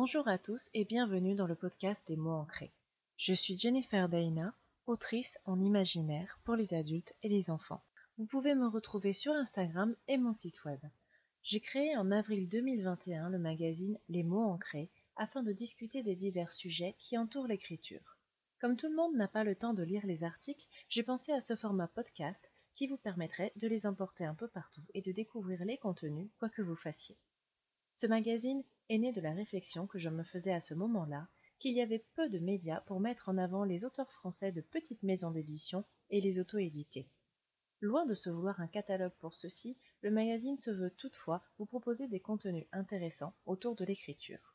Bonjour à tous et bienvenue dans le podcast des mots ancrés. Je suis Jennifer Daina, autrice en imaginaire pour les adultes et les enfants. Vous pouvez me retrouver sur Instagram et mon site web. J'ai créé en avril 2021 le magazine Les mots ancrés afin de discuter des divers sujets qui entourent l'écriture. Comme tout le monde n'a pas le temps de lire les articles, j'ai pensé à ce format podcast qui vous permettrait de les emporter un peu partout et de découvrir les contenus quoi que vous fassiez. Ce magazine est né de la réflexion que je me faisais à ce moment-là qu'il y avait peu de médias pour mettre en avant les auteurs français de petites maisons d'édition et les auto-édités. Loin de se vouloir un catalogue pour ceci, le magazine se veut toutefois vous proposer des contenus intéressants autour de l'écriture.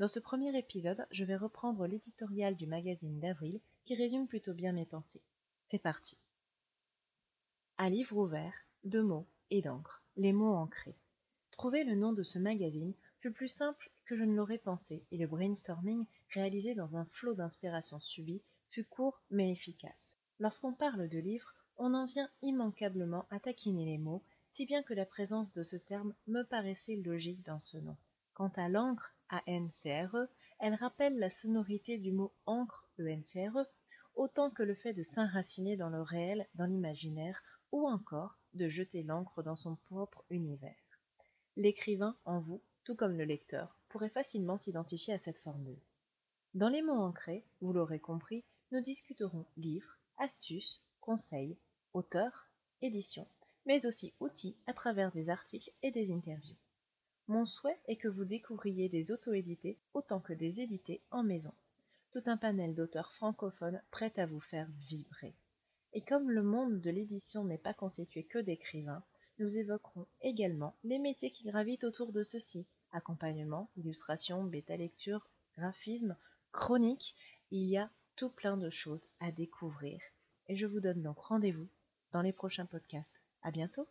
Dans ce premier épisode, je vais reprendre l'éditorial du magazine d'avril qui résume plutôt bien mes pensées. C'est parti. À livre ouvert, de mots et d'encre, les mots ancrés. Trouver le nom de ce magazine fut plus simple que je ne l'aurais pensé, et le brainstorming, réalisé dans un flot d'inspiration subie, fut court mais efficace. Lorsqu'on parle de livres, on en vient immanquablement à taquiner les mots, si bien que la présence de ce terme me paraissait logique dans ce nom. Quant à l'encre, A-N-C-R-E, elle rappelle la sonorité du mot encre, E-N-C-R-E, autant que le fait de s'enraciner dans le réel, dans l'imaginaire, ou encore de jeter l'encre dans son propre univers. L'écrivain en vous, tout comme le lecteur, pourrait facilement s'identifier à cette formule. Dans les mots ancrés, vous l'aurez compris, nous discuterons livres, astuces, conseils, auteurs, éditions, mais aussi outils à travers des articles et des interviews. Mon souhait est que vous découvriez des auto-édités autant que des édités en maison. Tout un panel d'auteurs francophones prêts à vous faire vibrer. Et comme le monde de l'édition n'est pas constitué que d'écrivains, nous évoquerons également les métiers qui gravitent autour de ceux-ci accompagnement, illustration, bêta-lecture, graphisme, chronique. Il y a tout plein de choses à découvrir. Et je vous donne donc rendez-vous dans les prochains podcasts. À bientôt!